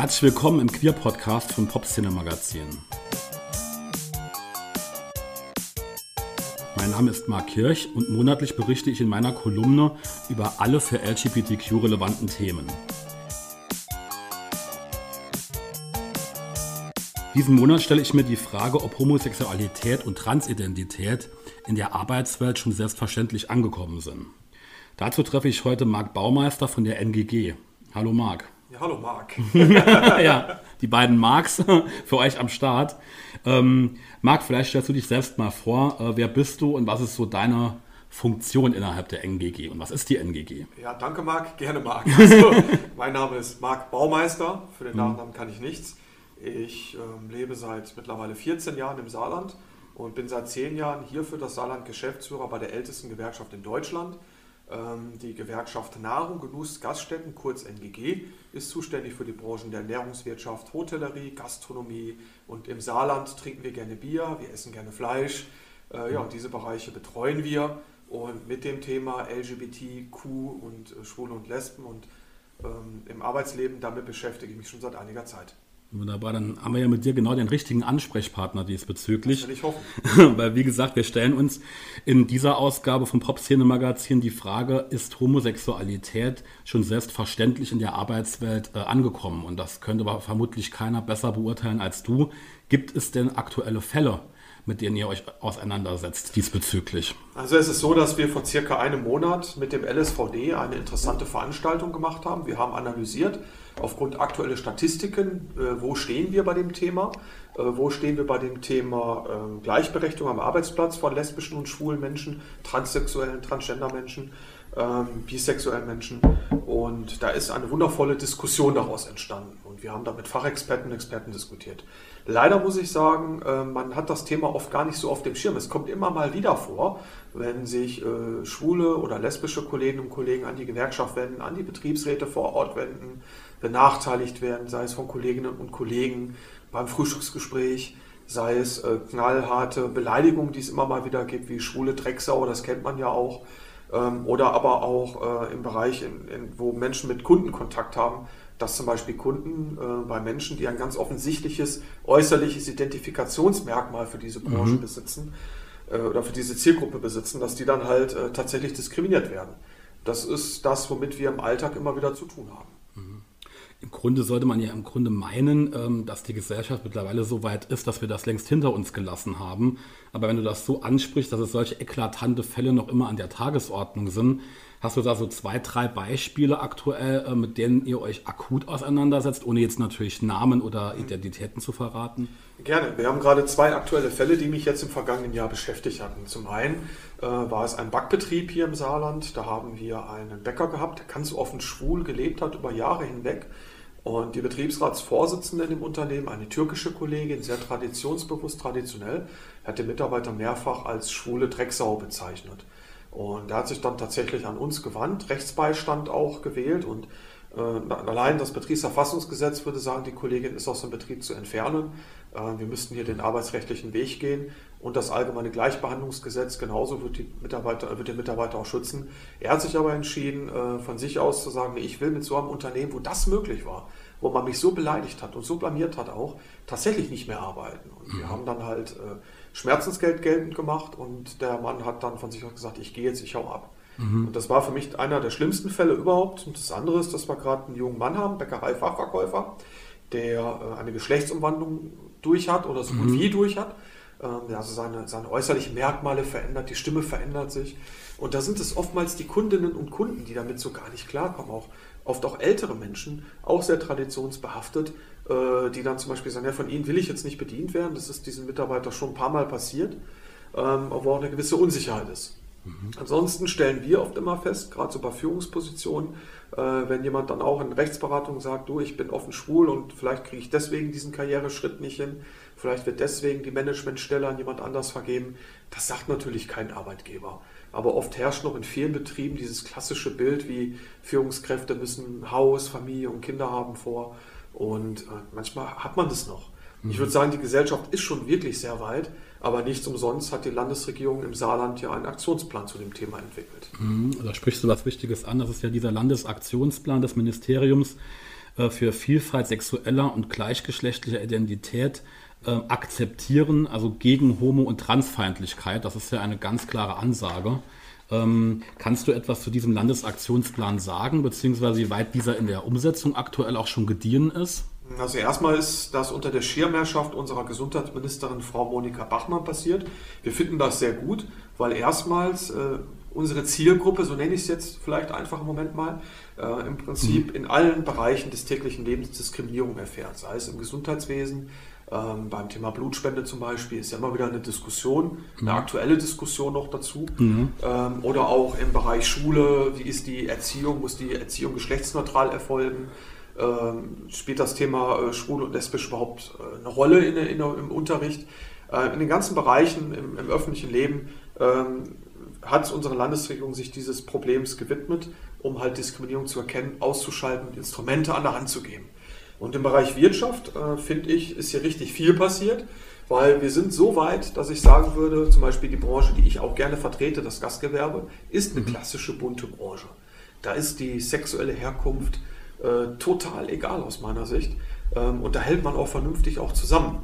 Herzlich willkommen im Queer-Podcast vom Popszene Magazin. Mein Name ist Marc Kirch und monatlich berichte ich in meiner Kolumne über alle für LGBTQ relevanten Themen. Diesen Monat stelle ich mir die Frage, ob Homosexualität und Transidentität in der Arbeitswelt schon selbstverständlich angekommen sind. Dazu treffe ich heute Marc Baumeister von der NGG. Hallo Marc. Ja, hallo Marc. ja, die beiden Marks für euch am Start. Ähm, Marc, vielleicht stellst du dich selbst mal vor. Äh, wer bist du und was ist so deine Funktion innerhalb der NGG und was ist die NGG? Ja, danke Marc, gerne Marc. Also, mein Name ist Marc Baumeister, für den mhm. Nachnamen kann ich nichts. Ich ähm, lebe seit mittlerweile 14 Jahren im Saarland und bin seit 10 Jahren hier für das Saarland Geschäftsführer bei der ältesten Gewerkschaft in Deutschland. Ähm, die Gewerkschaft Nahrung, Genuss, Gaststätten, kurz NGG, ist zuständig für die Branchen der Ernährungswirtschaft, Hotellerie, Gastronomie und im Saarland trinken wir gerne Bier, wir essen gerne Fleisch. Äh, ja, diese Bereiche betreuen wir und mit dem Thema LGBTQ und äh, Schwule und Lesben und ähm, im Arbeitsleben, damit beschäftige ich mich schon seit einiger Zeit. Wunderbar, dann haben wir ja mit dir genau den richtigen Ansprechpartner diesbezüglich. Das will ich hoffen. Weil, wie gesagt, wir stellen uns in dieser Ausgabe vom Pop-Szene-Magazin die Frage, ist Homosexualität schon selbstverständlich in der Arbeitswelt äh, angekommen? Und das könnte aber vermutlich keiner besser beurteilen als du. Gibt es denn aktuelle Fälle, mit denen ihr euch auseinandersetzt diesbezüglich? Also es ist so, dass wir vor circa einem Monat mit dem LSVD eine interessante Veranstaltung gemacht haben. Wir haben analysiert, aufgrund aktueller Statistiken, äh, wo stehen wir bei dem Thema, äh, wo stehen wir bei dem Thema äh, Gleichberechtigung am Arbeitsplatz von lesbischen und schwulen Menschen, transsexuellen, transgender Menschen, ähm, bisexuellen Menschen. Und da ist eine wundervolle Diskussion daraus entstanden. Und wir haben da mit Fachexperten und Experten diskutiert. Leider muss ich sagen, äh, man hat das Thema oft gar nicht so auf dem Schirm. Es kommt immer mal wieder vor, wenn sich schwule oder lesbische Kolleginnen und Kollegen an die Gewerkschaft wenden, an die Betriebsräte vor Ort wenden, benachteiligt werden, sei es von Kolleginnen und Kollegen beim Frühstücksgespräch, sei es äh, knallharte Beleidigungen, die es immer mal wieder gibt, wie schwule Drecksau, das kennt man ja auch, ähm, oder aber auch äh, im Bereich, in, in, wo Menschen mit Kunden Kontakt haben, dass zum Beispiel Kunden äh, bei Menschen, die ein ganz offensichtliches äußerliches Identifikationsmerkmal für diese Branche mhm. besitzen äh, oder für diese Zielgruppe besitzen, dass die dann halt äh, tatsächlich diskriminiert werden. Das ist das, womit wir im Alltag immer wieder zu tun haben. Im Grunde sollte man ja im Grunde meinen, ähm, dass die Gesellschaft mittlerweile so weit ist, dass wir das längst hinter uns gelassen haben. Aber wenn du das so ansprichst, dass es solche eklatante Fälle noch immer an der Tagesordnung sind, hast du da so zwei, drei Beispiele aktuell, äh, mit denen ihr euch akut auseinandersetzt, ohne jetzt natürlich Namen oder Identitäten zu verraten? Gerne. Wir haben gerade zwei aktuelle Fälle, die mich jetzt im vergangenen Jahr beschäftigt hatten. Zum einen äh, war es ein Backbetrieb hier im Saarland. Da haben wir einen Bäcker gehabt, der ganz offen schwul gelebt hat über Jahre hinweg und die Betriebsratsvorsitzende in dem Unternehmen, eine türkische Kollegin, sehr traditionsbewusst, traditionell, hat den Mitarbeiter mehrfach als schwule Drecksau bezeichnet. Und er hat sich dann tatsächlich an uns gewandt, Rechtsbeistand auch gewählt und äh, allein das Betriebsverfassungsgesetz würde sagen, die Kollegin ist aus dem Betrieb zu entfernen. Äh, wir müssten hier den arbeitsrechtlichen Weg gehen und das allgemeine Gleichbehandlungsgesetz genauso wird, die Mitarbeiter, wird den Mitarbeiter auch schützen. Er hat sich aber entschieden, äh, von sich aus zu sagen, ich will mit so einem Unternehmen, wo das möglich war, wo man mich so beleidigt hat und so blamiert hat auch, tatsächlich nicht mehr arbeiten. Und wir mhm. haben dann halt Schmerzensgeld geltend gemacht und der Mann hat dann von sich aus gesagt, ich gehe jetzt, ich hau ab. Mhm. Und das war für mich einer der schlimmsten Fälle überhaupt. Und das andere ist, dass wir gerade einen jungen Mann haben, Bäckerei-Fachverkäufer, der äh, eine Geschlechtsumwandlung durch hat oder so gut mhm. wie durch hat. Ähm, also seine, seine äußerlichen Merkmale verändert, die Stimme verändert sich. Und da sind es oftmals die Kundinnen und Kunden, die damit so gar nicht klarkommen. Auch oft auch ältere Menschen, auch sehr traditionsbehaftet, äh, die dann zum Beispiel sagen, ja, von Ihnen will ich jetzt nicht bedient werden. Das ist diesem Mitarbeiter schon ein paar Mal passiert, ähm, wo auch eine gewisse Unsicherheit ist. Mhm. Ansonsten stellen wir oft immer fest, gerade so bei Führungspositionen, wenn jemand dann auch in Rechtsberatung sagt, du, ich bin offen schwul und vielleicht kriege ich deswegen diesen Karriereschritt nicht hin, vielleicht wird deswegen die Managementstelle an jemand anders vergeben, das sagt natürlich kein Arbeitgeber. Aber oft herrscht noch in vielen Betrieben dieses klassische Bild, wie Führungskräfte müssen Haus, Familie und Kinder haben vor. Und äh, manchmal hat man das noch. Ich würde sagen, die Gesellschaft ist schon wirklich sehr weit, aber nichts umsonst hat die Landesregierung im Saarland ja einen Aktionsplan zu dem Thema entwickelt. Mhm, da sprichst du was Wichtiges an. Das ist ja dieser Landesaktionsplan des Ministeriums äh, für Vielfalt sexueller und gleichgeschlechtlicher Identität äh, akzeptieren, also gegen Homo- und Transfeindlichkeit. Das ist ja eine ganz klare Ansage. Ähm, kannst du etwas zu diesem Landesaktionsplan sagen, beziehungsweise wie weit dieser in der Umsetzung aktuell auch schon gediehen ist? Also erstmal ist das unter der Schirmherrschaft unserer Gesundheitsministerin Frau Monika Bachmann passiert. Wir finden das sehr gut, weil erstmals äh, unsere Zielgruppe, so nenne ich es jetzt vielleicht einfach im Moment mal, äh, im Prinzip mhm. in allen Bereichen des täglichen Lebens Diskriminierung erfährt, sei es im Gesundheitswesen, ähm, beim Thema Blutspende zum Beispiel ist ja immer wieder eine Diskussion, eine mhm. aktuelle Diskussion noch dazu. Mhm. Ähm, oder auch im Bereich Schule, wie ist die Erziehung, muss die Erziehung geschlechtsneutral erfolgen? Ähm, spielt das Thema äh, schwul und lesbisch überhaupt äh, eine Rolle in, in, im Unterricht? Äh, in den ganzen Bereichen im, im öffentlichen Leben ähm, hat unsere Landesregierung sich dieses Problems gewidmet, um halt Diskriminierung zu erkennen, auszuschalten und Instrumente an der Hand zu geben. Und im Bereich Wirtschaft, äh, finde ich, ist hier richtig viel passiert, weil wir sind so weit, dass ich sagen würde, zum Beispiel die Branche, die ich auch gerne vertrete, das Gastgewerbe, ist eine mhm. klassische bunte Branche. Da ist die sexuelle Herkunft äh, total egal aus meiner Sicht. Ähm, und da hält man auch vernünftig auch zusammen.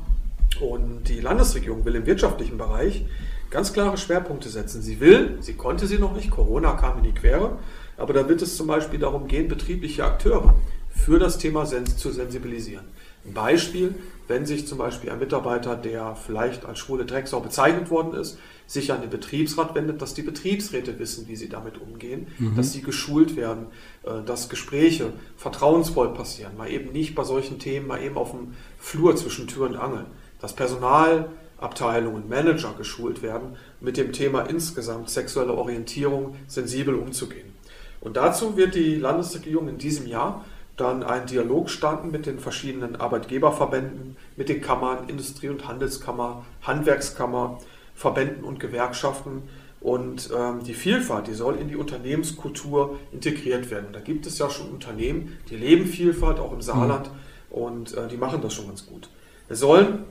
Und die Landesregierung will im wirtschaftlichen Bereich ganz klare Schwerpunkte setzen. Sie will, sie konnte sie noch nicht, Corona kam in die Quere, aber da wird es zum Beispiel darum gehen, betriebliche Akteure für das Thema Sens zu sensibilisieren. Ein Beispiel, wenn sich zum Beispiel ein Mitarbeiter, der vielleicht als schwule Drecksau bezeichnet worden ist, sich an den Betriebsrat wendet, dass die Betriebsräte wissen, wie sie damit umgehen, mhm. dass sie geschult werden, äh, dass Gespräche vertrauensvoll passieren, mal eben nicht bei solchen Themen, mal eben auf dem Flur zwischen Tür und Angel, dass Personalabteilungen, Manager geschult werden, mit dem Thema insgesamt sexuelle Orientierung sensibel umzugehen. Und dazu wird die Landesregierung in diesem Jahr dann einen Dialog starten mit den verschiedenen Arbeitgeberverbänden, mit den Kammern, Industrie- und Handelskammer, Handwerkskammer, Verbänden und Gewerkschaften. Und ähm, die Vielfalt, die soll in die Unternehmenskultur integriert werden. da gibt es ja schon Unternehmen, die leben Vielfalt, auch im Saarland, mhm. und äh, die machen das schon ganz gut. Es sollen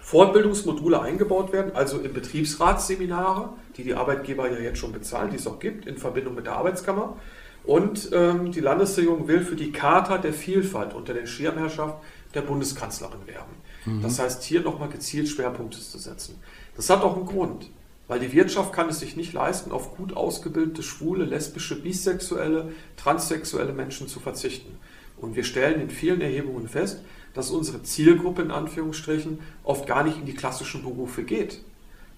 Fortbildungsmodule eingebaut werden, also in Betriebsratsseminare, die die Arbeitgeber ja jetzt schon bezahlen, die es auch gibt, in Verbindung mit der Arbeitskammer. Und ähm, die Landesregierung will für die Charta der Vielfalt unter der Schirmherrschaft der Bundeskanzlerin werben. Mhm. Das heißt, hier nochmal gezielt Schwerpunkte zu setzen. Das hat auch einen Grund, weil die Wirtschaft kann es sich nicht leisten, auf gut ausgebildete schwule, lesbische, bisexuelle, transsexuelle Menschen zu verzichten. Und wir stellen in vielen Erhebungen fest, dass unsere Zielgruppe in Anführungsstrichen oft gar nicht in die klassischen Berufe geht.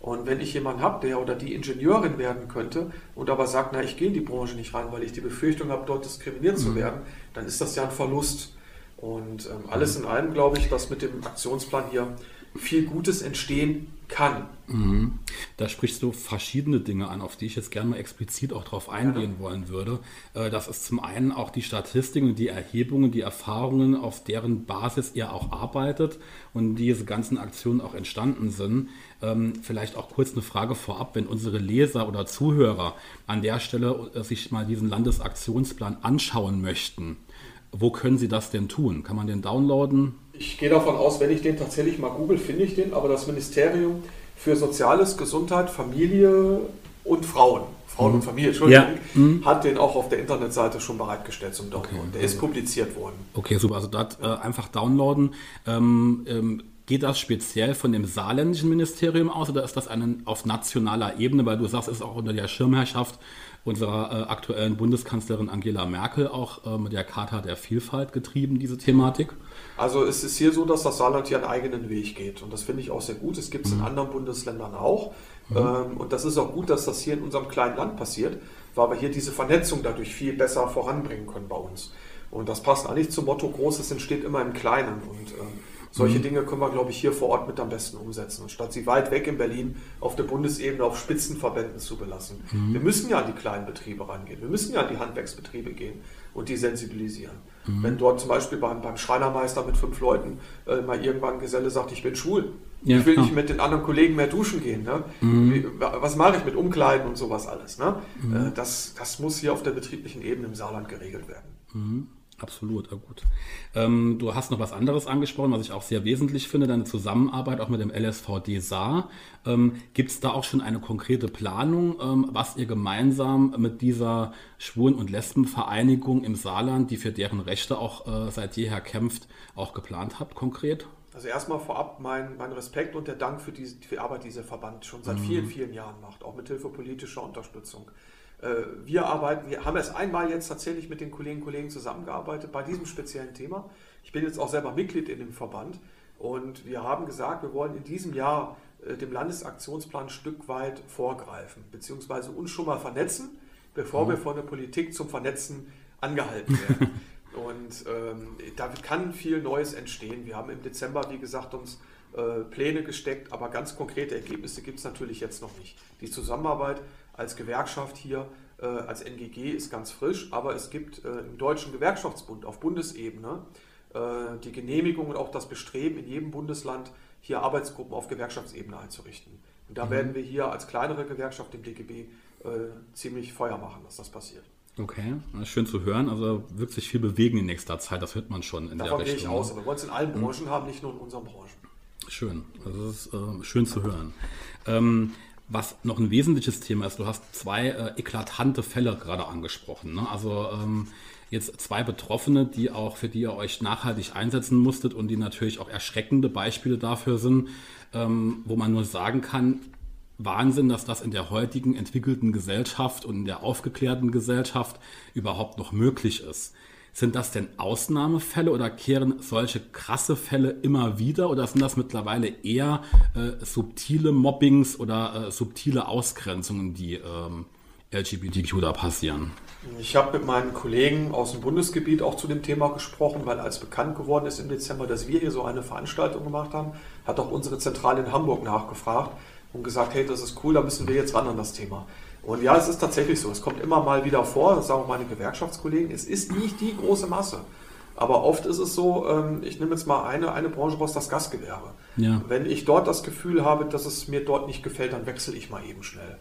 Und wenn ich jemanden habe, der oder die Ingenieurin werden könnte und aber sagt, na, ich gehe in die Branche nicht rein, weil ich die Befürchtung habe, dort diskriminiert mhm. zu werden, dann ist das ja ein Verlust. Und ähm, alles in allem glaube ich, dass mit dem Aktionsplan hier viel Gutes entstehen kann. Mhm. Da sprichst du verschiedene Dinge an, auf die ich jetzt gerne mal explizit auch drauf eingehen ja. wollen würde. Äh, das ist zum einen auch die Statistiken, die Erhebungen, die Erfahrungen, auf deren Basis ihr auch arbeitet und diese ganzen Aktionen auch entstanden sind. Ähm, vielleicht auch kurz eine Frage vorab, wenn unsere Leser oder Zuhörer an der Stelle äh, sich mal diesen Landesaktionsplan anschauen möchten. Wo können sie das denn tun? Kann man den downloaden? Ich gehe davon aus, wenn ich den tatsächlich mal google, finde ich den, aber das Ministerium für Soziales, Gesundheit, Familie und Frauen, Frauen mhm. und Familie, Entschuldigung, ja. mhm. hat den auch auf der Internetseite schon bereitgestellt zum Download. Okay. Der ist publiziert worden. Okay, super. Also dort äh, einfach downloaden. Ähm, ähm, Geht das speziell von dem saarländischen Ministerium aus oder ist das einen, auf nationaler Ebene, weil du sagst, es ist auch unter der Schirmherrschaft unserer äh, aktuellen Bundeskanzlerin Angela Merkel auch äh, mit der Charta der Vielfalt getrieben, diese Thematik? Also es ist hier so, dass das Saarland hier einen eigenen Weg geht und das finde ich auch sehr gut. Es gibt es mhm. in anderen Bundesländern auch mhm. ähm, und das ist auch gut, dass das hier in unserem kleinen Land passiert, weil wir hier diese Vernetzung dadurch viel besser voranbringen können bei uns. Und das passt eigentlich zum Motto, Großes entsteht immer im Kleinen und ähm, solche mhm. Dinge können wir, glaube ich, hier vor Ort mit am besten umsetzen, anstatt sie weit weg in Berlin auf der Bundesebene auf Spitzenverbänden zu belassen. Mhm. Wir müssen ja an die kleinen Betriebe rangehen, wir müssen ja an die Handwerksbetriebe gehen und die sensibilisieren. Mhm. Wenn dort zum Beispiel beim, beim Schreinermeister mit fünf Leuten äh, mal irgendwann ein Geselle sagt, ich bin schwul, ja, ich will nicht mit den anderen Kollegen mehr duschen gehen. Ne? Mhm. Wie, was mache ich mit Umkleiden und sowas alles? Ne? Mhm. Äh, das, das muss hier auf der betrieblichen Ebene im Saarland geregelt werden. Mhm. Absolut, gut. Ähm, du hast noch was anderes angesprochen, was ich auch sehr wesentlich finde, deine Zusammenarbeit auch mit dem LSVD Saar. Ähm, Gibt es da auch schon eine konkrete Planung, ähm, was ihr gemeinsam mit dieser Schwulen- und Lesbenvereinigung im Saarland, die für deren Rechte auch äh, seit jeher kämpft, auch geplant habt, konkret? Also erstmal vorab mein, mein Respekt und der Dank für die, für die Arbeit, die dieser Verband schon seit mhm. vielen, vielen Jahren macht, auch mit Hilfe politischer Unterstützung. Äh, wir arbeiten, wir haben erst einmal jetzt tatsächlich mit den Kolleginnen und Kollegen zusammengearbeitet bei diesem speziellen Thema. Ich bin jetzt auch selber Mitglied in dem Verband und wir haben gesagt, wir wollen in diesem Jahr äh, dem Landesaktionsplan ein Stück weit vorgreifen, beziehungsweise uns schon mal vernetzen, bevor mhm. wir von der Politik zum Vernetzen angehalten werden. und ähm, da kann viel Neues entstehen. Wir haben im Dezember, wie gesagt, uns äh, Pläne gesteckt, aber ganz konkrete Ergebnisse gibt es natürlich jetzt noch nicht. Die Zusammenarbeit als Gewerkschaft hier, äh, als NGG ist ganz frisch, aber es gibt äh, im Deutschen Gewerkschaftsbund auf Bundesebene äh, die Genehmigung und auch das Bestreben in jedem Bundesland, hier Arbeitsgruppen auf Gewerkschaftsebene einzurichten. Und da mhm. werden wir hier als kleinere Gewerkschaft im DGB äh, ziemlich Feuer machen, dass das passiert. Okay, schön zu hören. Also wirkt sich viel bewegen in nächster Zeit, das hört man schon in Davon der Richtung. Davon gehe ich aus, aber wir wollen es in allen mhm. Branchen mhm. haben, nicht nur in unseren Branchen. Schön, also das ist äh, schön zu hören. Ähm, was noch ein wesentliches Thema ist, du hast zwei äh, eklatante Fälle gerade angesprochen. Ne? Also ähm, jetzt zwei Betroffene, die auch für die ihr euch nachhaltig einsetzen musstet und die natürlich auch erschreckende Beispiele dafür sind, ähm, wo man nur sagen kann, Wahnsinn, dass das in der heutigen entwickelten Gesellschaft und in der aufgeklärten Gesellschaft überhaupt noch möglich ist. Sind das denn Ausnahmefälle oder kehren solche krasse Fälle immer wieder oder sind das mittlerweile eher äh, subtile Mobbings oder äh, subtile Ausgrenzungen, die ähm, LGBTQ da passieren? Ich habe mit meinen Kollegen aus dem Bundesgebiet auch zu dem Thema gesprochen, weil als bekannt geworden ist im Dezember, dass wir hier so eine Veranstaltung gemacht haben, hat auch unsere Zentrale in Hamburg nachgefragt und gesagt, hey, das ist cool, da müssen wir jetzt ran an das Thema. Und ja, es ist tatsächlich so. Es kommt immer mal wieder vor, das sagen auch meine Gewerkschaftskollegen, es ist nicht die große Masse. Aber oft ist es so, ähm, ich nehme jetzt mal eine, eine Branche raus, das Gastgewerbe. Ja. Wenn ich dort das Gefühl habe, dass es mir dort nicht gefällt, dann wechsle ich mal eben schnell.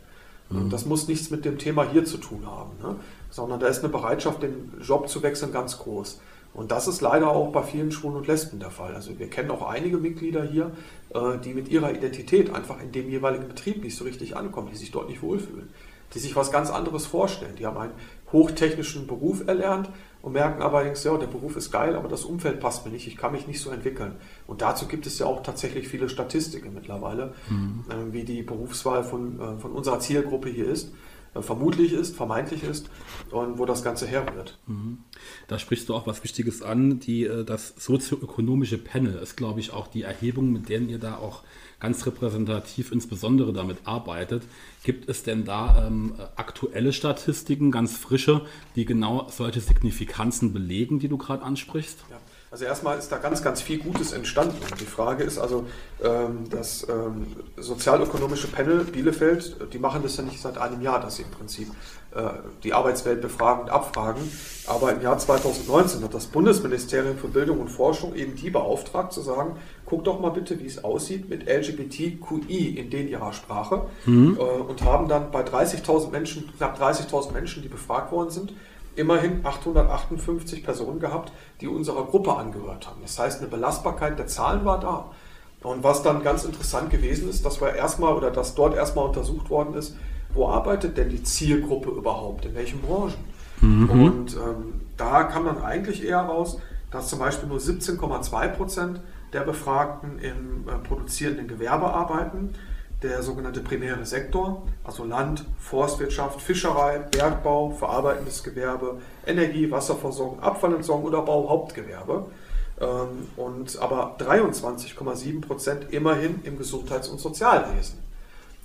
Mhm. Das muss nichts mit dem Thema hier zu tun haben, ne? sondern da ist eine Bereitschaft, den Job zu wechseln, ganz groß. Und das ist leider auch bei vielen Schwulen und Lesben der Fall. Also wir kennen auch einige Mitglieder hier, äh, die mit ihrer Identität einfach in dem jeweiligen Betrieb nicht so richtig ankommen, die sich dort nicht wohlfühlen die sich was ganz anderes vorstellen. Die haben einen hochtechnischen Beruf erlernt und merken allerdings, ja, der Beruf ist geil, aber das Umfeld passt mir nicht, ich kann mich nicht so entwickeln. Und dazu gibt es ja auch tatsächlich viele Statistiken mittlerweile, mhm. äh, wie die Berufswahl von, äh, von unserer Zielgruppe hier ist. Äh, vermutlich ist, vermeintlich ist und wo das Ganze herrührt. Mhm. Da sprichst du auch was Wichtiges an. Die, äh, das sozioökonomische Panel ist, glaube ich, auch die Erhebung, mit der ihr da auch ganz repräsentativ insbesondere damit arbeitet. Gibt es denn da ähm, aktuelle Statistiken, ganz frische, die genau solche Signifikanzen belegen, die du gerade ansprichst? Ja. Also erstmal ist da ganz, ganz viel Gutes entstanden. Die Frage ist also, ähm, das ähm, sozialökonomische Panel Bielefeld, die machen das ja nicht seit einem Jahr, dass sie im Prinzip äh, die Arbeitswelt befragen und abfragen. Aber im Jahr 2019 hat das Bundesministerium für Bildung und Forschung eben die beauftragt zu sagen, guck doch mal bitte, wie es aussieht mit LGBTQI in den ihrer Sprache. Mhm. Äh, und haben dann bei 30.000 Menschen, knapp 30.000 Menschen, die befragt worden sind, immerhin 858 Personen gehabt, die unserer Gruppe angehört haben. Das heißt, eine Belastbarkeit der Zahlen war da. Und was dann ganz interessant gewesen ist, dass wir erstmal oder dass dort erstmal untersucht worden ist, wo arbeitet denn die Zielgruppe überhaupt, in welchen Branchen? Mhm. Und ähm, da kam dann eigentlich eher raus, dass zum Beispiel nur 17,2 Prozent der Befragten im äh, produzierenden Gewerbe arbeiten, der sogenannte primäre Sektor, also Land, Forstwirtschaft, Fischerei, Bergbau, verarbeitendes Gewerbe, Energie, Wasserversorgung, Abfallentsorgung oder Bauhauptgewerbe. Ähm, und aber 23,7 Prozent immerhin im Gesundheits- und Sozialwesen.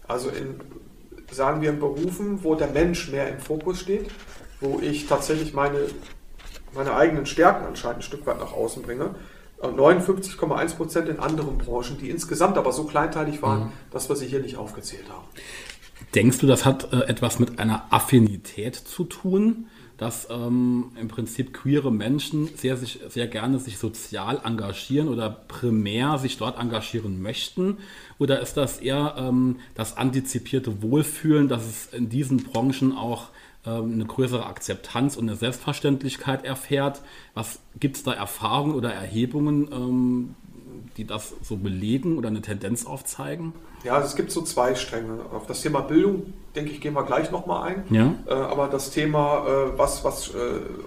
Also in, sagen wir, in Berufen, wo der Mensch mehr im Fokus steht, wo ich tatsächlich meine, meine eigenen Stärken anscheinend ein Stück weit nach außen bringe 59,1 Prozent in anderen Branchen, die insgesamt aber so kleinteilig waren, mhm. dass wir sie hier nicht aufgezählt haben. Denkst du, das hat äh, etwas mit einer Affinität zu tun, dass ähm, im Prinzip queere Menschen sehr, sich, sehr gerne sich sozial engagieren oder primär sich dort engagieren möchten? Oder ist das eher ähm, das antizipierte Wohlfühlen, dass es in diesen Branchen auch eine größere Akzeptanz und eine Selbstverständlichkeit erfährt. Was gibt es da Erfahrungen oder Erhebungen, ähm, die das so belegen oder eine Tendenz aufzeigen? Ja, es gibt so zwei Stränge. Auf das Thema Bildung, denke ich, gehen wir gleich nochmal ein. Ja. Äh, aber das Thema, äh, was, was äh,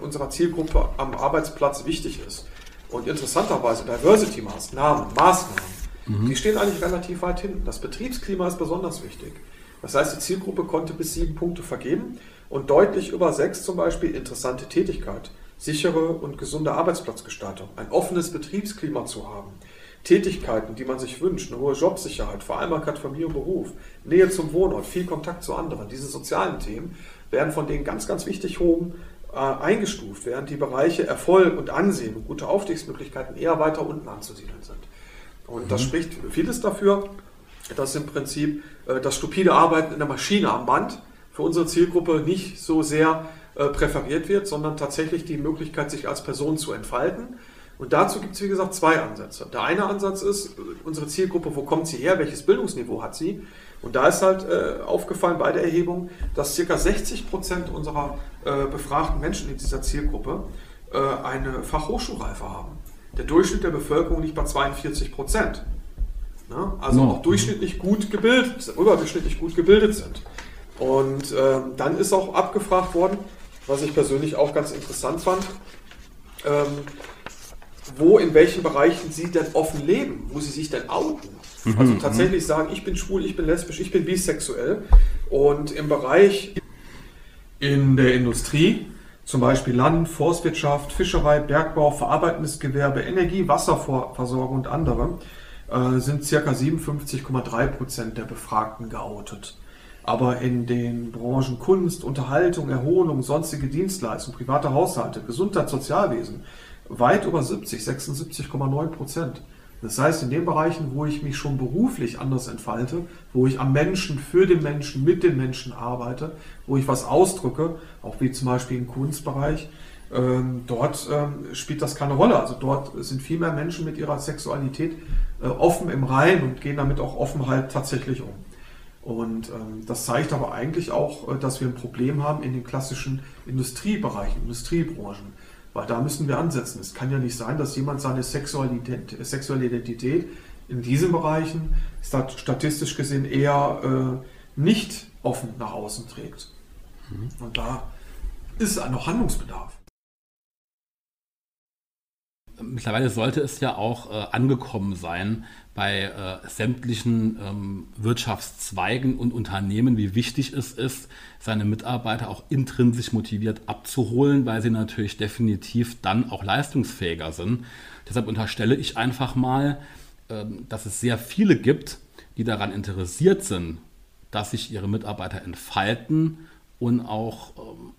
unserer Zielgruppe am Arbeitsplatz wichtig ist. Und interessanterweise Diversity-Maßnahmen, Maßnahmen, mhm. die stehen eigentlich relativ weit hinten. Das Betriebsklima ist besonders wichtig. Das heißt, die Zielgruppe konnte bis sieben Punkte vergeben und deutlich über sechs zum Beispiel interessante Tätigkeit, sichere und gesunde Arbeitsplatzgestaltung, ein offenes Betriebsklima zu haben, Tätigkeiten, die man sich wünscht, eine hohe Jobsicherheit, Vereinbarkeit Familie und Beruf, Nähe zum Wohnort, viel Kontakt zu anderen. Diese sozialen Themen werden von denen ganz, ganz wichtig hoch äh, eingestuft, während die Bereiche Erfolg und Ansehen und gute Aufstiegsmöglichkeiten eher weiter unten anzusiedeln sind. Und mhm. das spricht vieles dafür, dass im Prinzip äh, das stupide Arbeiten in der Maschine am Band für unsere Zielgruppe nicht so sehr äh, präferiert wird, sondern tatsächlich die Möglichkeit, sich als Person zu entfalten. Und dazu gibt es, wie gesagt, zwei Ansätze. Der eine Ansatz ist, unsere Zielgruppe, wo kommt sie her, welches Bildungsniveau hat sie? Und da ist halt äh, aufgefallen bei der Erhebung, dass ca. 60 Prozent unserer äh, befragten Menschen in dieser Zielgruppe äh, eine Fachhochschulreife haben. Der Durchschnitt der Bevölkerung liegt bei 42 Prozent. Ne? Also no. auch durchschnittlich gut gebildet, überdurchschnittlich gut gebildet sind. Und ähm, dann ist auch abgefragt worden, was ich persönlich auch ganz interessant fand, ähm, wo in welchen Bereichen sie denn offen leben, wo sie sich denn outen. Mhm, also tatsächlich mhm. sagen, ich bin schwul, ich bin lesbisch, ich bin bisexuell. Und im Bereich in der Industrie, zum Beispiel Land, Forstwirtschaft, Fischerei, Bergbau, verarbeitendes Gewerbe, Energie, Wasserversorgung und andere, äh, sind ca. 57,3 Prozent der Befragten geoutet. Aber in den Branchen Kunst, Unterhaltung, Erholung, sonstige Dienstleistungen, private Haushalte, Gesundheit, Sozialwesen weit über 70, 76,9 Prozent. Das heißt, in den Bereichen, wo ich mich schon beruflich anders entfalte, wo ich am Menschen, für den Menschen, mit den Menschen arbeite, wo ich was ausdrücke, auch wie zum Beispiel im Kunstbereich, ähm, dort ähm, spielt das keine Rolle. Also dort sind viel mehr Menschen mit ihrer Sexualität äh, offen im Rein und gehen damit auch offen halt tatsächlich um. Und ähm, das zeigt aber eigentlich auch, äh, dass wir ein Problem haben in den klassischen Industriebereichen, Industriebranchen. Weil da müssen wir ansetzen. Es kann ja nicht sein, dass jemand seine Sexualität, sexuelle Identität in diesen Bereichen statistisch gesehen eher äh, nicht offen nach außen trägt. Mhm. Und da ist noch Handlungsbedarf mittlerweile sollte es ja auch äh, angekommen sein bei äh, sämtlichen ähm, Wirtschaftszweigen und Unternehmen, wie wichtig es ist, seine Mitarbeiter auch intrinsisch motiviert abzuholen, weil sie natürlich definitiv dann auch leistungsfähiger sind. Deshalb unterstelle ich einfach mal, äh, dass es sehr viele gibt, die daran interessiert sind, dass sich ihre Mitarbeiter entfalten und auch ähm,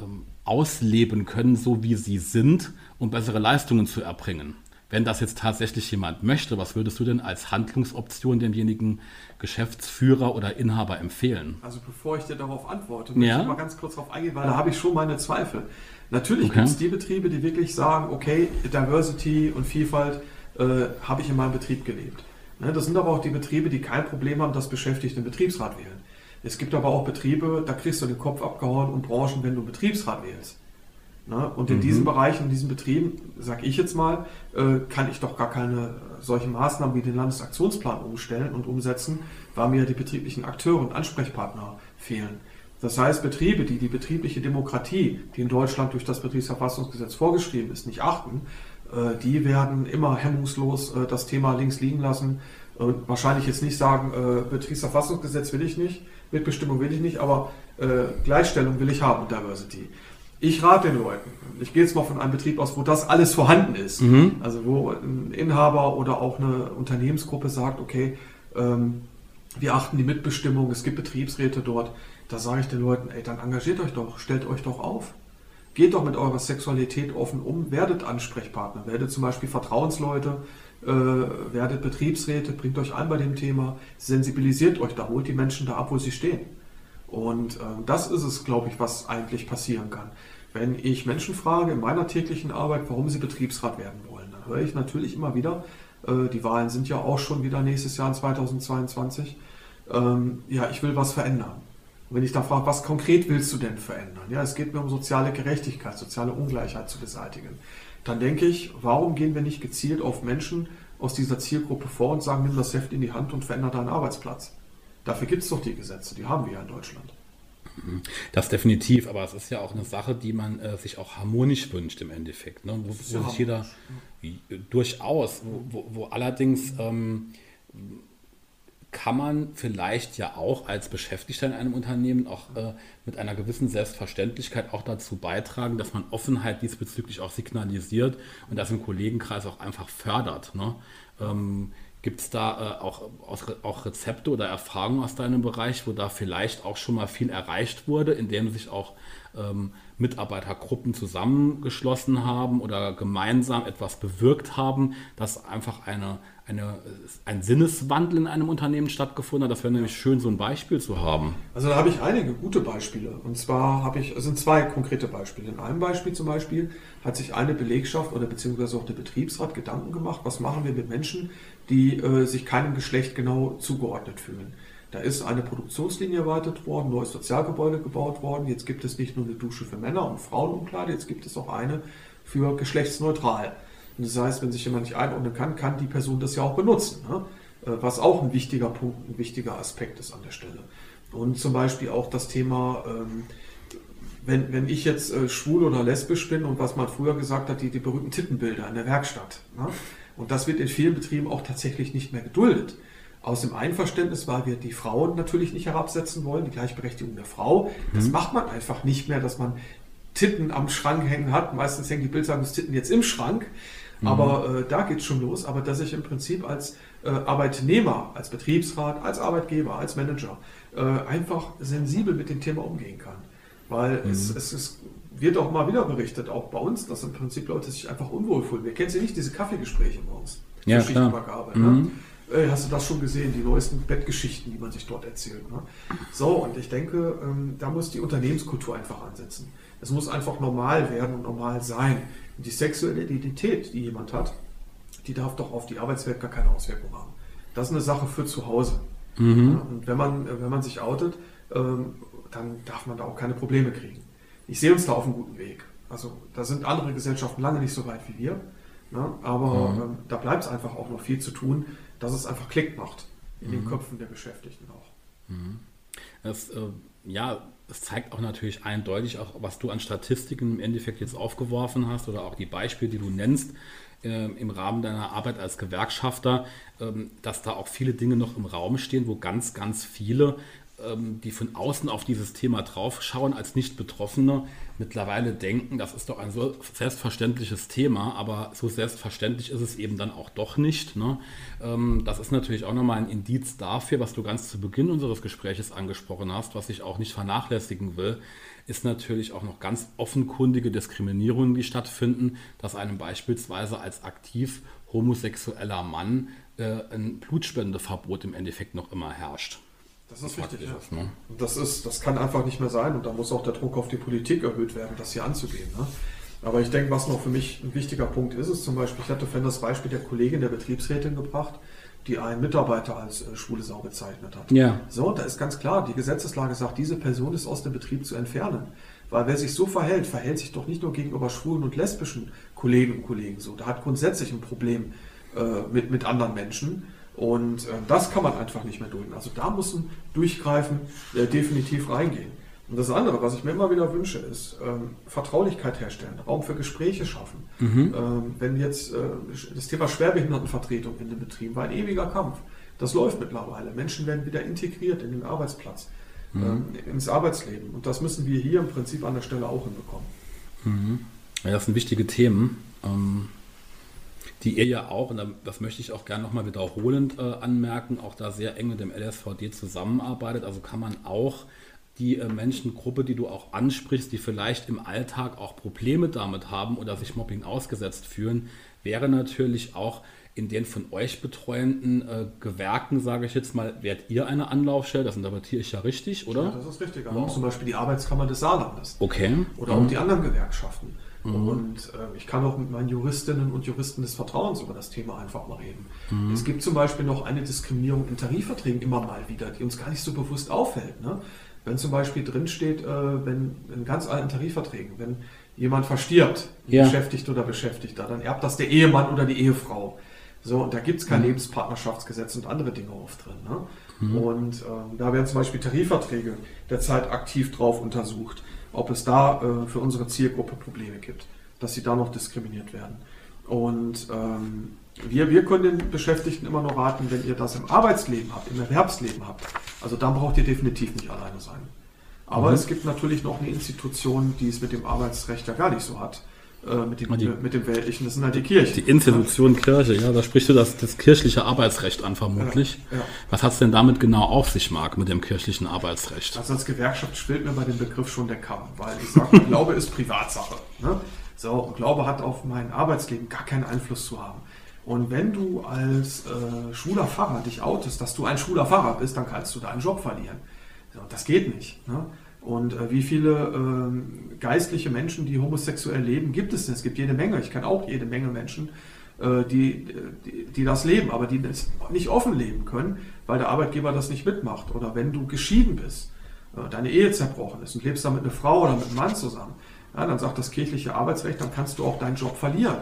ähm, ausleben können, so wie sie sind, um bessere Leistungen zu erbringen. Wenn das jetzt tatsächlich jemand möchte, was würdest du denn als Handlungsoption demjenigen Geschäftsführer oder Inhaber empfehlen? Also bevor ich dir darauf antworte, möchte ja? ich mal ganz kurz darauf eingehen, weil da habe ich schon meine Zweifel. Natürlich okay. gibt es die Betriebe, die wirklich sagen, okay, Diversity und Vielfalt äh, habe ich in meinem Betrieb gelebt. Ne, das sind aber auch die Betriebe, die kein Problem haben, dass Beschäftigte den Betriebsrat wählen. Es gibt aber auch Betriebe, da kriegst du den Kopf abgehauen und Branchen, wenn du Betriebsrat wählst. Ne? Und in mhm. diesen Bereichen, in diesen Betrieben, sage ich jetzt mal, äh, kann ich doch gar keine solchen Maßnahmen wie den Landesaktionsplan umstellen und umsetzen, weil mir die betrieblichen Akteure und Ansprechpartner fehlen. Das heißt, Betriebe, die die betriebliche Demokratie, die in Deutschland durch das Betriebsverfassungsgesetz vorgeschrieben ist, nicht achten, äh, die werden immer hemmungslos äh, das Thema links liegen lassen und wahrscheinlich jetzt nicht sagen, Betriebsverfassungsgesetz will ich nicht, Mitbestimmung will ich nicht, aber äh, Gleichstellung will ich haben und Diversity. Ich rate den Leuten, ich gehe jetzt mal von einem Betrieb aus, wo das alles vorhanden ist. Mhm. Also wo ein Inhaber oder auch eine Unternehmensgruppe sagt, okay, ähm, wir achten die Mitbestimmung, es gibt Betriebsräte dort. Da sage ich den Leuten, ey, dann engagiert euch doch, stellt euch doch auf. Geht doch mit eurer Sexualität offen um, werdet Ansprechpartner, werdet zum Beispiel Vertrauensleute, äh, werdet Betriebsräte, bringt euch ein bei dem Thema, sensibilisiert euch da, holt die Menschen da ab, wo sie stehen. Und äh, das ist es, glaube ich, was eigentlich passieren kann. Wenn ich Menschen frage in meiner täglichen Arbeit, warum sie Betriebsrat werden wollen, dann höre ich natürlich immer wieder, äh, die Wahlen sind ja auch schon wieder nächstes Jahr in 2022, ähm, ja, ich will was verändern. Wenn ich da frage, was konkret willst du denn verändern? Ja, es geht mir um soziale Gerechtigkeit, soziale Ungleichheit zu beseitigen. Dann denke ich, warum gehen wir nicht gezielt auf Menschen aus dieser Zielgruppe vor und sagen, nimm das Heft in die Hand und verändere deinen Arbeitsplatz? Dafür gibt es doch die Gesetze, die haben wir ja in Deutschland. Das definitiv, aber es ist ja auch eine Sache, die man äh, sich auch harmonisch wünscht im Endeffekt. Ne? Wo, wo sich jeder durchaus, wo, wo, wo allerdings ähm, kann man vielleicht ja auch als Beschäftigter in einem Unternehmen auch äh, mit einer gewissen Selbstverständlichkeit auch dazu beitragen, dass man Offenheit diesbezüglich auch signalisiert und das im Kollegenkreis auch einfach fördert. Ne? Ähm, Gibt es da äh, auch, auch Rezepte oder Erfahrungen aus deinem Bereich, wo da vielleicht auch schon mal viel erreicht wurde, indem sich auch ähm, Mitarbeitergruppen zusammengeschlossen haben oder gemeinsam etwas bewirkt haben, dass einfach eine, eine, ein Sinneswandel in einem Unternehmen stattgefunden hat. Das wäre nämlich schön, so ein Beispiel zu haben. Also da habe ich einige gute Beispiele. Und zwar habe ich, es sind zwei konkrete Beispiele. In einem Beispiel zum Beispiel hat sich eine Belegschaft oder beziehungsweise auch der Betriebsrat Gedanken gemacht, was machen wir mit Menschen, die äh, sich keinem Geschlecht genau zugeordnet fühlen. Da ist eine Produktionslinie erweitert worden, neues Sozialgebäude gebaut worden. Jetzt gibt es nicht nur eine Dusche für Männer und Frauenumkleide, jetzt gibt es auch eine für geschlechtsneutral. Und das heißt, wenn sich jemand nicht einordnen kann, kann die Person das ja auch benutzen. Ne? Äh, was auch ein wichtiger Punkt, ein wichtiger Aspekt ist an der Stelle. Und zum Beispiel auch das Thema, ähm, wenn, wenn ich jetzt äh, schwul oder lesbisch bin und was man früher gesagt hat, die, die berühmten Tittenbilder in der Werkstatt. Ne? Und das wird in vielen Betrieben auch tatsächlich nicht mehr geduldet aus dem Einverständnis, weil wir die Frauen natürlich nicht herabsetzen wollen, die Gleichberechtigung der Frau. Das mhm. macht man einfach nicht mehr, dass man Titten am Schrank hängen hat. Meistens hängen die Bildzeitungstitten jetzt im Schrank. Mhm. Aber äh, da geht es schon los. Aber dass ich im Prinzip als äh, Arbeitnehmer, als Betriebsrat, als Arbeitgeber, als Manager äh, einfach sensibel mit dem Thema umgehen kann. Weil mhm. es, es ist, wird auch mal wieder berichtet, auch bei uns, dass im Prinzip Leute sich einfach unwohl fühlen. Wir kennen sie nicht, diese Kaffeegespräche uns. Ja, klar. Ne? Mhm. Ey, hast du das schon gesehen, die neuesten Bettgeschichten, die man sich dort erzählt. Ne? So, und ich denke, ähm, da muss die Unternehmenskultur einfach ansetzen. Es muss einfach normal werden und normal sein. Und die sexuelle Identität, die jemand hat, die darf doch auf die Arbeitswelt gar keine Auswirkung haben. Das ist eine Sache für zu Hause. Mhm. Ja, und wenn man, wenn man sich outet, ähm, dann darf man da auch keine Probleme kriegen. Ich sehe uns da auf einem guten Weg. Also da sind andere Gesellschaften lange nicht so weit wie wir. Ne? Aber mhm. ähm, da bleibt es einfach auch noch viel zu tun, dass es einfach Klick macht in mhm. den Köpfen der Beschäftigten auch. Mhm. Das, äh, ja, es zeigt auch natürlich eindeutig, auch was du an Statistiken im Endeffekt jetzt aufgeworfen hast oder auch die Beispiele, die du nennst äh, im Rahmen deiner Arbeit als Gewerkschafter, ähm, dass da auch viele Dinge noch im Raum stehen, wo ganz, ganz viele die von außen auf dieses Thema draufschauen, als Nicht-Betroffene mittlerweile denken, das ist doch ein so selbstverständliches Thema, aber so selbstverständlich ist es eben dann auch doch nicht. Ne? Ähm, das ist natürlich auch nochmal ein Indiz dafür, was du ganz zu Beginn unseres Gespräches angesprochen hast, was ich auch nicht vernachlässigen will, ist natürlich auch noch ganz offenkundige Diskriminierungen, die stattfinden, dass einem beispielsweise als aktiv homosexueller Mann äh, ein Blutspendeverbot im Endeffekt noch immer herrscht. Das ist richtig. Ja. Ist, ne? das, ist, das kann einfach nicht mehr sein und da muss auch der Druck auf die Politik erhöht werden, das hier anzugehen. Ne? Aber ich denke, was noch für mich ein wichtiger Punkt ist, ist zum Beispiel, ich hatte vorhin das Beispiel der Kollegin der Betriebsrätin gebracht, die einen Mitarbeiter als äh, schwule Sau bezeichnet hat. Ja. So, da ist ganz klar, die Gesetzeslage sagt, diese Person ist aus dem Betrieb zu entfernen. Weil wer sich so verhält, verhält sich doch nicht nur gegenüber schwulen und lesbischen Kollegen und Kollegen so. Da hat grundsätzlich ein Problem äh, mit, mit anderen Menschen. Und äh, das kann man einfach nicht mehr dulden. Also da muss ein Durchgreifen äh, definitiv reingehen. Und das andere, was ich mir immer wieder wünsche, ist ähm, Vertraulichkeit herstellen, Raum für Gespräche schaffen. Mhm. Ähm, wenn jetzt äh, das Thema Schwerbehindertenvertretung in den Betrieben war ein ewiger Kampf. Das läuft mittlerweile. Menschen werden wieder integriert in den Arbeitsplatz, mhm. ähm, ins Arbeitsleben. Und das müssen wir hier im Prinzip an der Stelle auch hinbekommen. Mhm. Ja, das sind wichtige Themen. Die ihr ja auch, und das möchte ich auch gerne nochmal wiederholend äh, anmerken, auch da sehr eng mit dem LSVD zusammenarbeitet. Also kann man auch die äh, Menschengruppe, die du auch ansprichst, die vielleicht im Alltag auch Probleme damit haben oder sich Mobbing ausgesetzt fühlen, wäre natürlich auch in den von euch betreuenden äh, Gewerken, sage ich jetzt mal, werdet ihr eine Anlaufstelle? Das interpretiere ich ja richtig, oder? Ja, das ist richtig. Aber ja. auch zum Beispiel die Arbeitskammer des Saarlandes. Okay. Oder mhm. auch die anderen Gewerkschaften. Mhm. Und äh, ich kann auch mit meinen Juristinnen und Juristen des Vertrauens über das Thema einfach mal reden. Mhm. Es gibt zum Beispiel noch eine Diskriminierung in Tarifverträgen immer mal wieder, die uns gar nicht so bewusst auffällt. Ne? Wenn zum Beispiel drinsteht, äh, wenn in ganz alten Tarifverträgen, wenn jemand verstirbt, ja. beschäftigt oder Beschäftigter, dann erbt das der Ehemann oder die Ehefrau. So, und da gibt es kein mhm. Lebenspartnerschaftsgesetz und andere Dinge oft drin. Ne? Mhm. Und ähm, da werden zum Beispiel Tarifverträge derzeit aktiv drauf untersucht, ob es da äh, für unsere Zielgruppe Probleme gibt, dass sie da noch diskriminiert werden. Und ähm, wir, wir können den Beschäftigten immer nur raten, wenn ihr das im Arbeitsleben habt, im Erwerbsleben habt, also dann braucht ihr definitiv nicht alleine sein. Aber mhm. es gibt natürlich noch eine Institution, die es mit dem Arbeitsrecht ja gar nicht so hat. Äh, mit, dem, die, mit dem Weltlichen, das sind halt die Kirchen. Die Institution ja. Kirche, ja, da sprichst du das, das kirchliche Arbeitsrecht an, vermutlich. Ja, ja. Was hat es denn damit genau auf sich, Marc, mit dem kirchlichen Arbeitsrecht? Also als Gewerkschaft spielt mir bei dem Begriff schon der Kamm, weil ich sage, Glaube ist Privatsache. Ne? So, und Glaube hat auf mein Arbeitsleben gar keinen Einfluss zu haben. Und wenn du als äh, schwuler Pfarrer dich outest, dass du ein schwuler Pfarrer bist, dann kannst du deinen Job verlieren. So, das geht nicht. Ne? Und äh, wie viele äh, geistliche Menschen, die homosexuell leben, gibt es denn? Es gibt jede Menge. Ich kenne auch jede Menge Menschen, äh, die, die, die, das leben, aber die das nicht offen leben können, weil der Arbeitgeber das nicht mitmacht. Oder wenn du geschieden bist, äh, deine Ehe zerbrochen ist und lebst dann mit einer Frau oder mit einem Mann zusammen, ja, dann sagt das kirchliche Arbeitsrecht, dann kannst du auch deinen Job verlieren.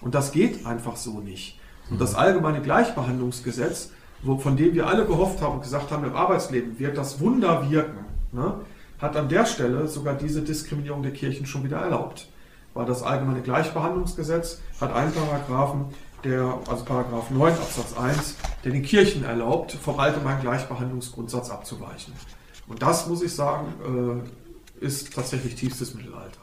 Und das geht einfach so nicht. Und das allgemeine Gleichbehandlungsgesetz, wo, von dem wir alle gehofft haben und gesagt haben, im Arbeitsleben wird das Wunder wirken, ne, hat an der Stelle sogar diese Diskriminierung der Kirchen schon wieder erlaubt. Weil das allgemeine Gleichbehandlungsgesetz hat einen Paragraphen, der, also Paragraph 9 Absatz 1, der den Kirchen erlaubt, vom allgemeinen Gleichbehandlungsgrundsatz abzuweichen. Und das, muss ich sagen, äh, ist tatsächlich tiefstes Mittelalter.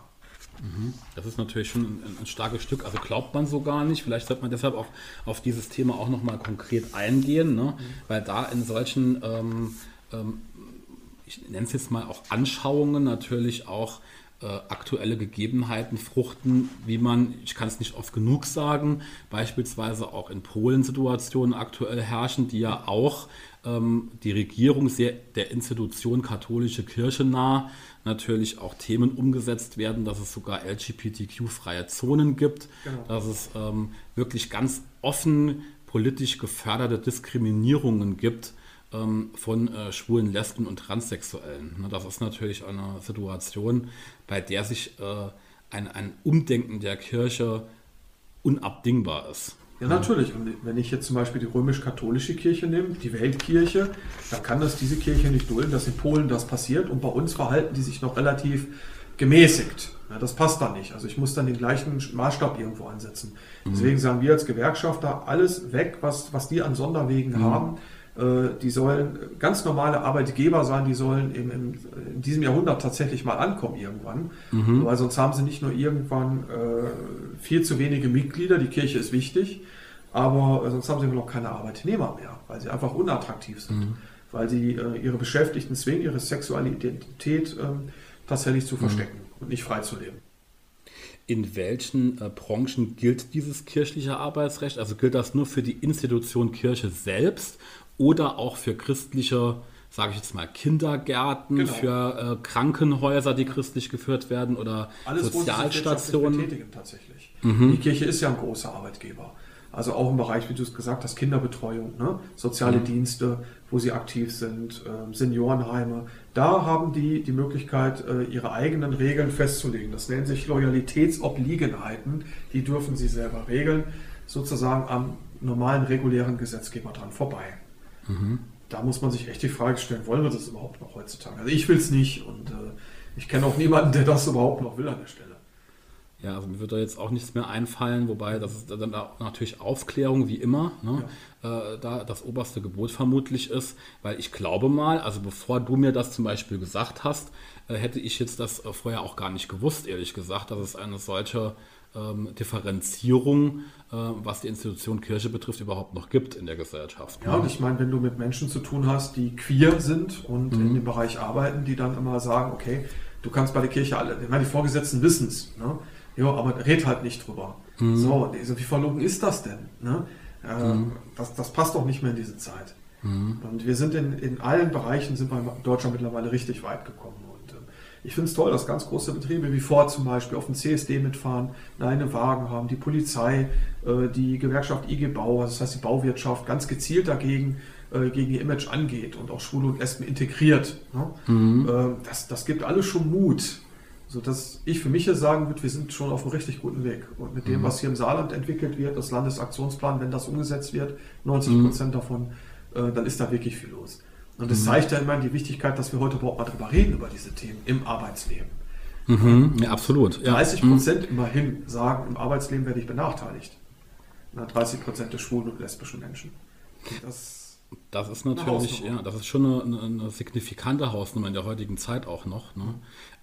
Mhm. Das ist natürlich schon ein, ein, starkes Stück, also glaubt man so gar nicht. Vielleicht sollte man deshalb auch auf dieses Thema auch nochmal konkret eingehen, ne? Mhm. weil da in solchen ähm, ähm, ich nenne es jetzt mal auch Anschauungen, natürlich auch äh, aktuelle Gegebenheiten fruchten, wie man, ich kann es nicht oft genug sagen, beispielsweise auch in Polen Situationen aktuell herrschen, die ja auch ähm, die Regierung sehr der Institution katholische Kirche nah natürlich auch Themen umgesetzt werden, dass es sogar LGBTQ-freie Zonen gibt, genau. dass es ähm, wirklich ganz offen politisch geförderte Diskriminierungen gibt von äh, Schwulen, Lesben und Transsexuellen. Das ist natürlich eine Situation, bei der sich äh, ein, ein Umdenken der Kirche unabdingbar ist. Ja, natürlich. Und wenn ich jetzt zum Beispiel die römisch-katholische Kirche nehme, die Weltkirche, dann kann das diese Kirche nicht dulden, dass in Polen das passiert und bei uns verhalten die sich noch relativ gemäßigt. Ja, das passt dann nicht. Also ich muss dann den gleichen Maßstab irgendwo ansetzen. Mhm. Deswegen sagen wir als Gewerkschafter alles weg, was, was die an Sonderwegen mhm. haben. Äh, die sollen ganz normale Arbeitgeber sein, die sollen im, im, in diesem Jahrhundert tatsächlich mal ankommen irgendwann. Mhm. Weil sonst haben sie nicht nur irgendwann äh, viel zu wenige Mitglieder, die Kirche ist wichtig, aber sonst haben sie noch keine Arbeitnehmer mehr, weil sie einfach unattraktiv sind. Mhm. Weil sie äh, ihre Beschäftigten zwingen, ihre sexuelle Identität äh, tatsächlich zu mhm. verstecken mhm. und nicht frei zu leben. In welchen äh, Branchen gilt dieses kirchliche Arbeitsrecht? Also gilt das nur für die Institution Kirche selbst oder auch für christliche, sage ich jetzt mal, Kindergärten, genau. für äh, Krankenhäuser, die christlich geführt werden oder Alles, Sozialstationen. betätigen tatsächlich. Mhm. Die Kirche ist ja ein großer Arbeitgeber. Also auch im Bereich, wie du es gesagt hast, Kinderbetreuung, ne? soziale mhm. Dienste, wo sie aktiv sind, äh, Seniorenheime. Da haben die die Möglichkeit, äh, ihre eigenen Regeln festzulegen. Das nennen sich Loyalitätsobliegenheiten. Die dürfen sie selber regeln, sozusagen am normalen, regulären Gesetzgeber dran vorbei. Mhm. Da muss man sich echt die Frage stellen, wollen wir das überhaupt noch heutzutage? Also ich will es nicht und äh, ich kenne auch niemanden, der das überhaupt noch will an der Stelle. Ja, also mir wird da jetzt auch nichts mehr einfallen, wobei das ist dann natürlich Aufklärung wie immer, ne? ja. äh, da das oberste Gebot vermutlich ist, weil ich glaube mal, also bevor du mir das zum Beispiel gesagt hast, äh, hätte ich jetzt das äh, vorher auch gar nicht gewusst, ehrlich gesagt, dass es eine solche ähm, Differenzierung, äh, was die Institution Kirche betrifft, überhaupt noch gibt in der Gesellschaft. Ja, und ich meine, wenn du mit Menschen zu tun hast, die queer sind und mhm. in dem Bereich arbeiten, die dann immer sagen, okay, du kannst bei der Kirche alle, ich meine, die Vorgesetzten wissen es, ne? ja, aber red halt nicht drüber. Mhm. So, also wie verlogen ist das denn? Ne? Äh, mhm. das, das passt doch nicht mehr in diese Zeit. Mhm. Und wir sind in, in allen Bereichen, sind wir in Deutschland mittlerweile richtig weit gekommen. Ich finde es toll, dass ganz große Betriebe wie Ford zum Beispiel auf dem CSD mitfahren, eine Wagen haben, die Polizei, äh, die Gewerkschaft IG Bau, also das heißt die Bauwirtschaft, ganz gezielt dagegen äh, gegen ihr Image angeht und auch Schwule und Lesben integriert. Ne? Mhm. Äh, das, das gibt alles schon Mut. So dass ich für mich hier sagen würde, wir sind schon auf einem richtig guten Weg. Und mit dem, mhm. was hier im Saarland entwickelt wird, das Landesaktionsplan, wenn das umgesetzt wird, 90 Prozent mhm. davon, äh, dann ist da wirklich viel los. Und das mhm. zeigt ja immer die Wichtigkeit, dass wir heute überhaupt mal drüber reden, über diese Themen im Arbeitsleben. Mhm, ja, absolut. Ja. 30 Prozent mhm. immerhin sagen, im Arbeitsleben werde ich benachteiligt. 30 Prozent der schwulen und lesbischen Menschen. Das das ist natürlich, ja, das ist schon eine, eine, signifikante Hausnummer in der heutigen Zeit auch noch. Ne?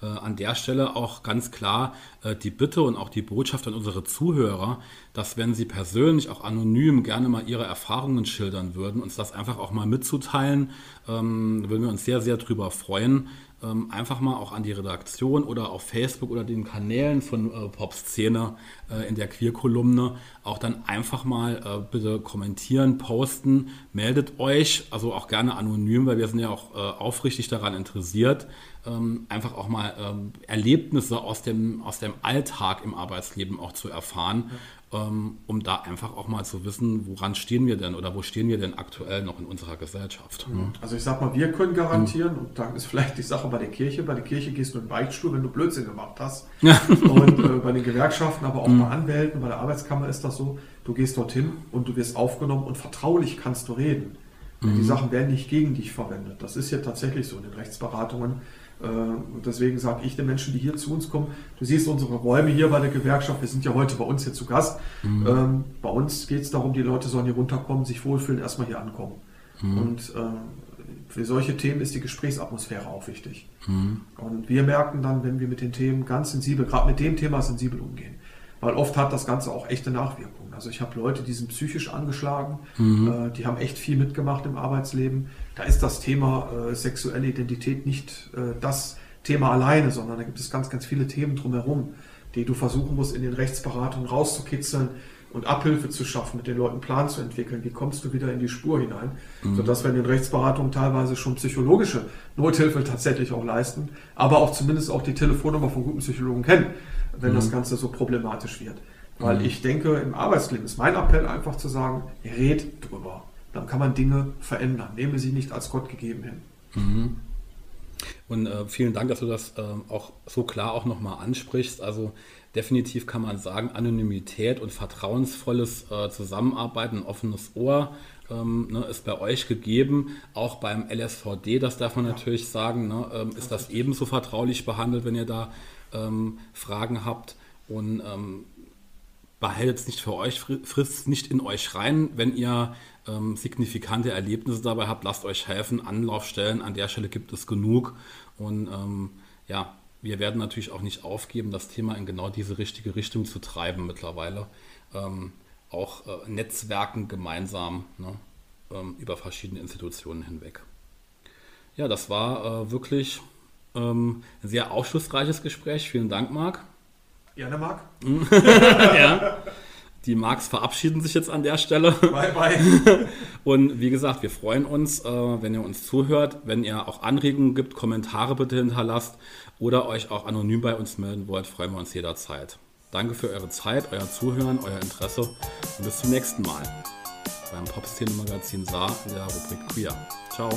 Äh, an der Stelle auch ganz klar äh, die Bitte und auch die Botschaft an unsere Zuhörer, dass wenn sie persönlich auch anonym gerne mal ihre Erfahrungen schildern würden, uns das einfach auch mal mitzuteilen, ähm, würden wir uns sehr, sehr drüber freuen ähm, einfach mal auch an die Redaktion oder auf Facebook oder den Kanälen von äh, Pop-Szene äh, in der Queer-Kolumne auch dann einfach mal äh, bitte kommentieren, posten, meldet euch, also auch gerne anonym, weil wir sind ja auch äh, aufrichtig daran interessiert, ähm, einfach auch mal ähm, Erlebnisse aus dem, aus dem Alltag im Arbeitsleben auch zu erfahren. Ja ähm, um da einfach auch mal zu wissen, woran stehen wir denn oder wo stehen wir denn aktuell noch in unserer Gesellschaft. Mhm. Also ich sag mal, wir können garantieren, mhm. und da ist vielleicht die Sache bei der Kirche, bei der Kirche gehst du in den Beichtstuhl, wenn du Blödsinn gemacht hast. und äh, bei den Gewerkschaften, aber auch mhm. bei Anwälten, bei der Arbeitskammer ist das so, du gehst dorthin und du wirst aufgenommen und vertraulich kannst du reden. Mhm. Die Sachen werden nicht gegen dich verwendet. Das ist ja tatsächlich so in den Rechtsberatungen äh, und deswegen sage ich den Menschen, die hier zu uns kommen, du siehst unsere Räume hier bei der Gewerkschaft, wir sind ja heute bei uns hier zu Gast. Mhm. Ähm, bei uns geht es darum, die Leute sollen hier runterkommen, sich wohlfühlen, erstmal hier ankommen. Mhm. Und äh, für solche Themen ist die Gesprächsatmosphäre auch wichtig. Mhm. Und wir merken dann, wenn wir mit den Themen ganz sensibel, gerade mit dem Thema sensibel umgehen, weil oft hat das Ganze auch echte Nachwirkungen. Also ich habe Leute, die sind psychisch angeschlagen, mhm. äh, die haben echt viel mitgemacht im Arbeitsleben. Da ist das Thema äh, sexuelle Identität nicht äh, das Thema alleine, sondern da gibt es ganz, ganz viele Themen drumherum, die du versuchen musst, in den Rechtsberatungen rauszukitzeln und Abhilfe zu schaffen, mit den Leuten einen Plan zu entwickeln. Wie kommst du wieder in die Spur hinein? Mhm. Sodass wir in den Rechtsberatungen teilweise schon psychologische Nothilfe tatsächlich auch leisten, aber auch zumindest auch die Telefonnummer von guten Psychologen kennen wenn mhm. das Ganze so problematisch wird. Weil mhm. ich denke, im Arbeitsleben ist mein Appell einfach zu sagen, red drüber. Dann kann man Dinge verändern. Nehme sie nicht als Gott gegeben hin. Mhm. Und äh, vielen Dank, dass du das äh, auch so klar auch nochmal ansprichst. Also definitiv kann man sagen, Anonymität und vertrauensvolles äh, Zusammenarbeiten, offenes Ohr ähm, ne, ist bei euch gegeben. Auch beim LSVD, das darf man ja. natürlich sagen, ne, ähm, ist das ebenso vertraulich behandelt, wenn ihr da ähm, Fragen habt und ähm, behaltet es nicht für euch, frisst nicht in euch rein. Wenn ihr ähm, signifikante Erlebnisse dabei habt, lasst euch helfen. Anlaufstellen an der Stelle gibt es genug. Und ähm, ja, wir werden natürlich auch nicht aufgeben, das Thema in genau diese richtige Richtung zu treiben mittlerweile. Ähm, auch äh, Netzwerken gemeinsam ne, ähm, über verschiedene Institutionen hinweg. Ja, das war äh, wirklich ähm, ein sehr aufschlussreiches Gespräch. Vielen Dank, Marc. Gerne, Marc. ja. Die Marks verabschieden sich jetzt an der Stelle. Bye, bye. Und wie gesagt, wir freuen uns, äh, wenn ihr uns zuhört. Wenn ihr auch Anregungen gibt, Kommentare bitte hinterlasst oder euch auch anonym bei uns melden wollt, freuen wir uns jederzeit. Danke für eure Zeit, euer Zuhören, euer Interesse und bis zum nächsten Mal beim Pop-Szene-Magazin Saar in der Rubrik Queer. Ciao.